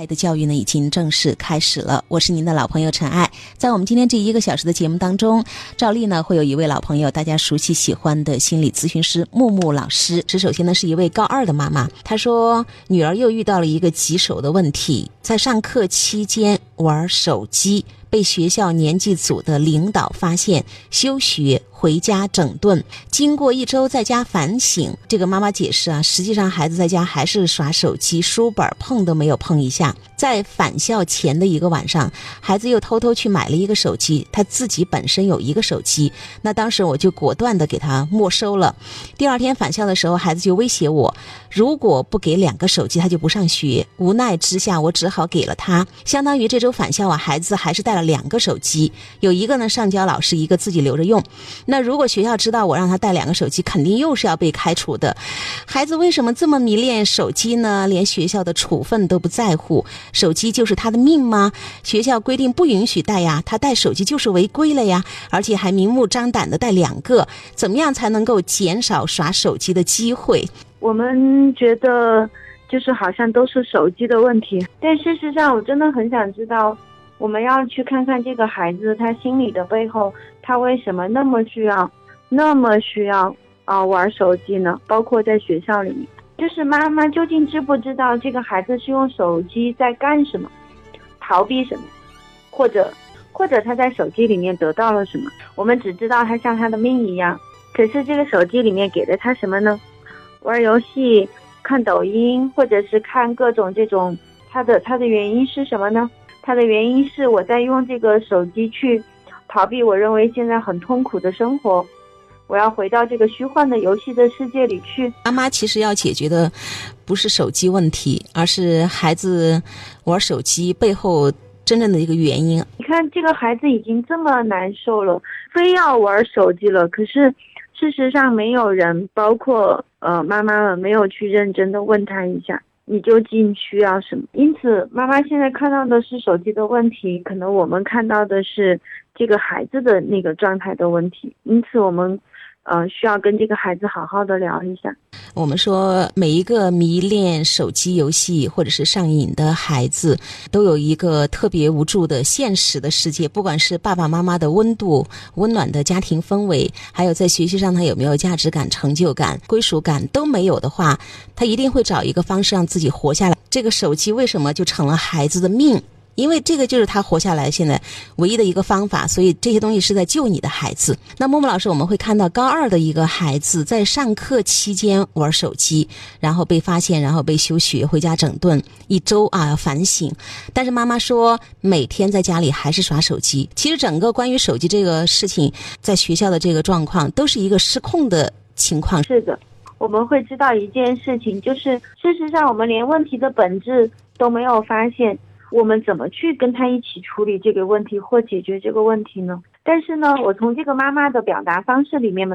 爱的教育呢，已经正式开始了。我是您的老朋友陈爱，在我们今天这一个小时的节目当中，照例呢会有一位老朋友，大家熟悉喜欢的心理咨询师木木老师。这首先呢是一位高二的妈妈，她说女儿又遇到了一个棘手的问题，在上课期间玩手机，被学校年级组的领导发现，休学。回家整顿，经过一周在家反省，这个妈妈解释啊，实际上孩子在家还是耍手机，书本碰都没有碰一下。在返校前的一个晚上，孩子又偷偷去买了一个手机，他自己本身有一个手机，那当时我就果断的给他没收了。第二天返校的时候，孩子就威胁我，如果不给两个手机，他就不上学。无奈之下，我只好给了他。相当于这周返校啊，孩子还是带了两个手机，有一个呢上交老师，一个自己留着用。那如果学校知道我让他带两个手机，肯定又是要被开除的。孩子为什么这么迷恋手机呢？连学校的处分都不在乎，手机就是他的命吗？学校规定不允许带呀，他带手机就是违规了呀，而且还明目张胆的带两个，怎么样才能够减少耍手机的机会？我们觉得就是好像都是手机的问题，但事实上我真的很想知道。我们要去看看这个孩子他心里的背后，他为什么那么需要，那么需要啊玩手机呢？包括在学校里面，就是妈妈究竟知不知道这个孩子是用手机在干什么，逃避什么，或者或者他在手机里面得到了什么？我们只知道他像他的命一样，可是这个手机里面给了他什么呢？玩游戏、看抖音，或者是看各种这种，他的他的原因是什么呢？它的原因是我在用这个手机去逃避我认为现在很痛苦的生活，我要回到这个虚幻的游戏的世界里去。妈妈其实要解决的不是手机问题，而是孩子玩手机背后真正的一个原因。你看，这个孩子已经这么难受了，非要玩手机了，可是事实上没有人，包括呃妈妈们，没有去认真的问他一下。你究竟需要什么？因此，妈妈现在看到的是手机的问题，可能我们看到的是这个孩子的那个状态的问题。因此，我们。呃，需要跟这个孩子好好的聊一下。我们说，每一个迷恋手机游戏或者是上瘾的孩子，都有一个特别无助的现实的世界。不管是爸爸妈妈的温度、温暖的家庭氛围，还有在学习上他有没有价值感、成就感、归属感都没有的话，他一定会找一个方式让自己活下来。这个手机为什么就成了孩子的命？因为这个就是他活下来现在唯一的一个方法，所以这些东西是在救你的孩子。那默默老师，我们会看到高二的一个孩子在上课期间玩手机，然后被发现，然后被休学，回家整顿一周啊，要反省。但是妈妈说，每天在家里还是耍手机。其实整个关于手机这个事情，在学校的这个状况都是一个失控的情况。是的，我们会知道一件事情，就是事实上我们连问题的本质都没有发现。我们怎么去跟他一起处理这个问题或解决这个问题呢？但是呢，我从这个妈妈的表达方式里面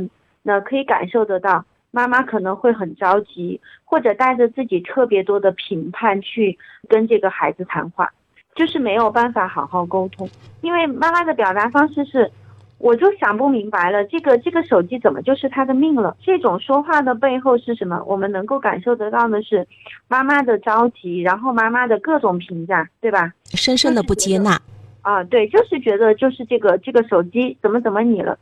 呢，可以感受得到，妈妈可能会很着急，或者带着自己特别多的评判去跟这个孩子谈话，就是没有办法好好沟通，因为妈妈的表达方式是。我就想不明白了，这个这个手机怎么就是他的命了？这种说话的背后是什么？我们能够感受得到的是，妈妈的着急，然后妈妈的各种评价，对吧？深深的不接纳。啊，对，就是觉得就是这个这个手机怎么怎么你了？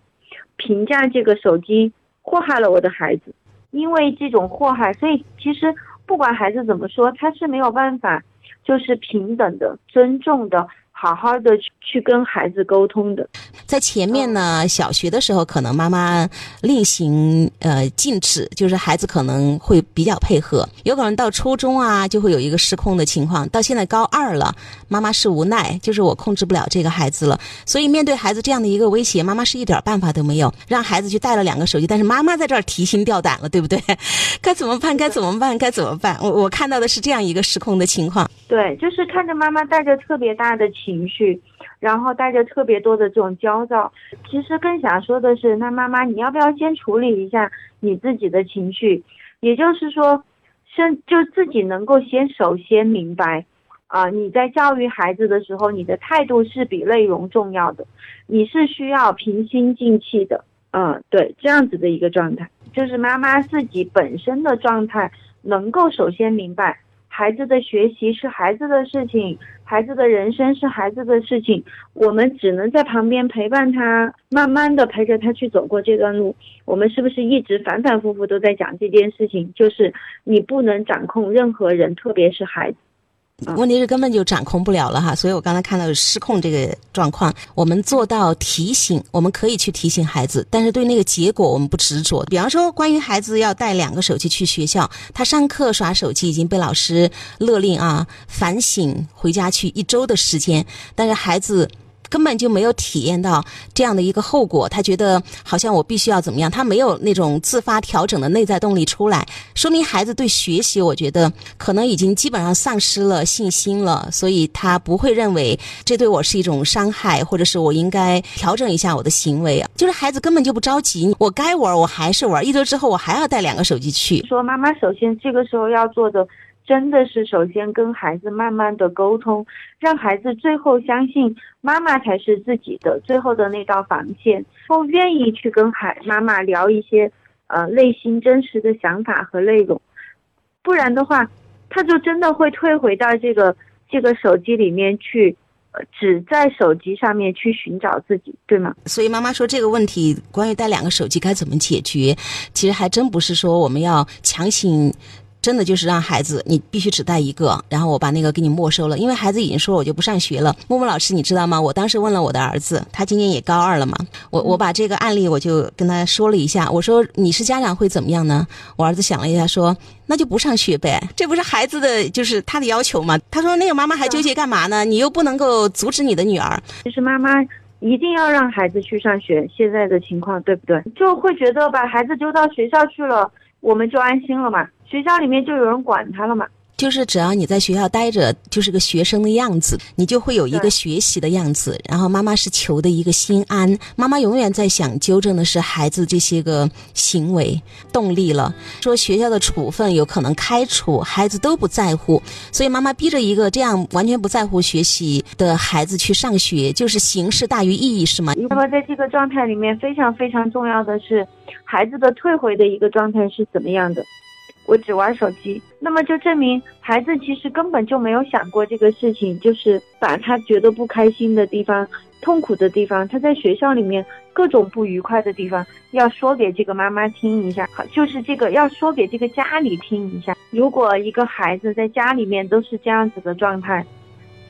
评价这个手机祸害了我的孩子，因为这种祸害，所以其实不管孩子怎么说，他是没有办法，就是平等的、尊重的。好好的去跟孩子沟通的，在前面呢，小学的时候可能妈妈另行呃禁止，就是孩子可能会比较配合。有可能到初中啊，就会有一个失控的情况。到现在高二了，妈妈是无奈，就是我控制不了这个孩子了。所以面对孩子这样的一个威胁，妈妈是一点办法都没有，让孩子去带了两个手机。但是妈妈在这儿提心吊胆了，对不对？该怎么办？该怎么办？该怎么办？我我看到的是这样一个失控的情况。对，就是看着妈妈带着特别大的情。情绪，然后带着特别多的这种焦躁。其实更想说的是，那妈妈，你要不要先处理一下你自己的情绪？也就是说，先就自己能够先首先明白，啊，你在教育孩子的时候，你的态度是比内容重要的，你是需要平心静气的。嗯，对，这样子的一个状态，就是妈妈自己本身的状态，能够首先明白。孩子的学习是孩子的事情，孩子的人生是孩子的事情，我们只能在旁边陪伴他，慢慢的陪着他去走过这段路。我们是不是一直反反复复都在讲这件事情？就是你不能掌控任何人，特别是孩子。问题是根本就掌控不了了哈，所以我刚才看到失控这个状况，我们做到提醒，我们可以去提醒孩子，但是对那个结果我们不执着。比方说，关于孩子要带两个手机去学校，他上课耍手机已经被老师勒令啊反省，回家去一周的时间，但是孩子。根本就没有体验到这样的一个后果，他觉得好像我必须要怎么样，他没有那种自发调整的内在动力出来，说明孩子对学习，我觉得可能已经基本上丧失了信心了，所以他不会认为这对我是一种伤害，或者是我应该调整一下我的行为啊。就是孩子根本就不着急，我该玩我还是玩，一周之后我还要带两个手机去。说妈妈，首先这个时候要做的。真的是首先跟孩子慢慢的沟通，让孩子最后相信妈妈才是自己的最后的那道防线，后愿意去跟孩妈妈聊一些呃内心真实的想法和内容，不然的话，他就真的会退回到这个这个手机里面去，只在手机上面去寻找自己，对吗？所以妈妈说这个问题关于带两个手机该怎么解决，其实还真不是说我们要强行。真的就是让孩子，你必须只带一个，然后我把那个给你没收了，因为孩子已经说我就不上学了。木木老师，你知道吗？我当时问了我的儿子，他今年也高二了嘛，我我把这个案例我就跟他说了一下，我说你是家长会怎么样呢？我儿子想了一下说，那就不上学呗，这不是孩子的就是他的要求吗？他说那个妈妈还纠结干嘛呢？你又不能够阻止你的女儿。其实妈妈一定要让孩子去上学，现在的情况对不对？就会觉得把孩子丢到学校去了。我们就安心了嘛，学校里面就有人管他了嘛。就是只要你在学校待着，就是个学生的样子，你就会有一个学习的样子。然后妈妈是求的一个心安，妈妈永远在想纠正的是孩子这些个行为动力了。说学校的处分有可能开除，孩子都不在乎，所以妈妈逼着一个这样完全不在乎学习的孩子去上学，就是形式大于意义，是吗？那么在这个状态里面，非常非常重要的是，孩子的退回的一个状态是怎么样的？我只玩手机，那么就证明孩子其实根本就没有想过这个事情，就是把他觉得不开心的地方、痛苦的地方，他在学校里面各种不愉快的地方，要说给这个妈妈听一下，就是这个要说给这个家里听一下。如果一个孩子在家里面都是这样子的状态，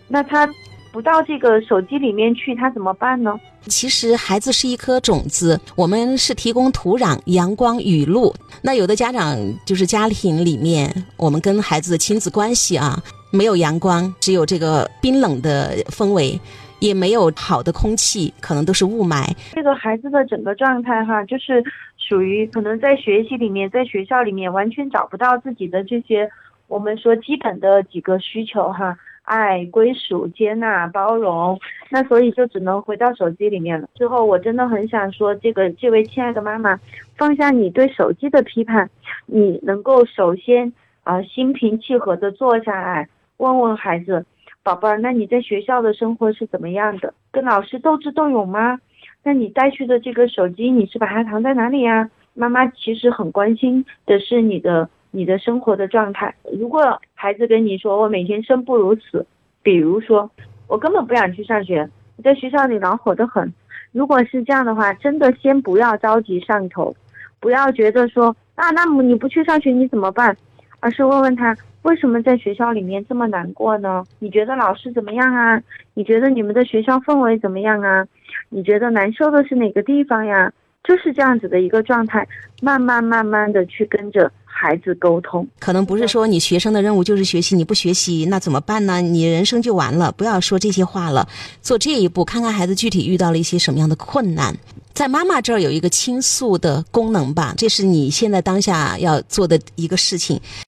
那他。不到这个手机里面去，他怎么办呢？其实孩子是一颗种子，我们是提供土壤、阳光、雨露。那有的家长就是家庭里面，我们跟孩子的亲子关系啊，没有阳光，只有这个冰冷的氛围，也没有好的空气，可能都是雾霾。这个孩子的整个状态哈，就是属于可能在学习里面，在学校里面完全找不到自己的这些我们说基本的几个需求哈。爱、归属、接纳、包容，那所以就只能回到手机里面了。之后我真的很想说，这个这位亲爱的妈妈，放下你对手机的批判，你能够首先啊心平气和的坐下来，问问孩子，宝贝儿，那你在学校的生活是怎么样的？跟老师斗智斗勇吗？那你带去的这个手机，你是把它藏在哪里呀？妈妈其实很关心的是你的。你的生活的状态，如果孩子跟你说我每天生不如死，比如说我根本不想去上学，我在学校里恼火的很。如果是这样的话，真的先不要着急上头，不要觉得说啊，那么你不去上学你怎么办？而是问问他为什么在学校里面这么难过呢？你觉得老师怎么样啊？你觉得你们的学校氛围怎么样啊？你觉得难受的是哪个地方呀？就是这样子的一个状态，慢慢慢慢的去跟着。孩子沟通，可能不是说你学生的任务就是学习，你不学习那怎么办呢？你人生就完了。不要说这些话了，做这一步，看看孩子具体遇到了一些什么样的困难，在妈妈这儿有一个倾诉的功能吧，这是你现在当下要做的一个事情。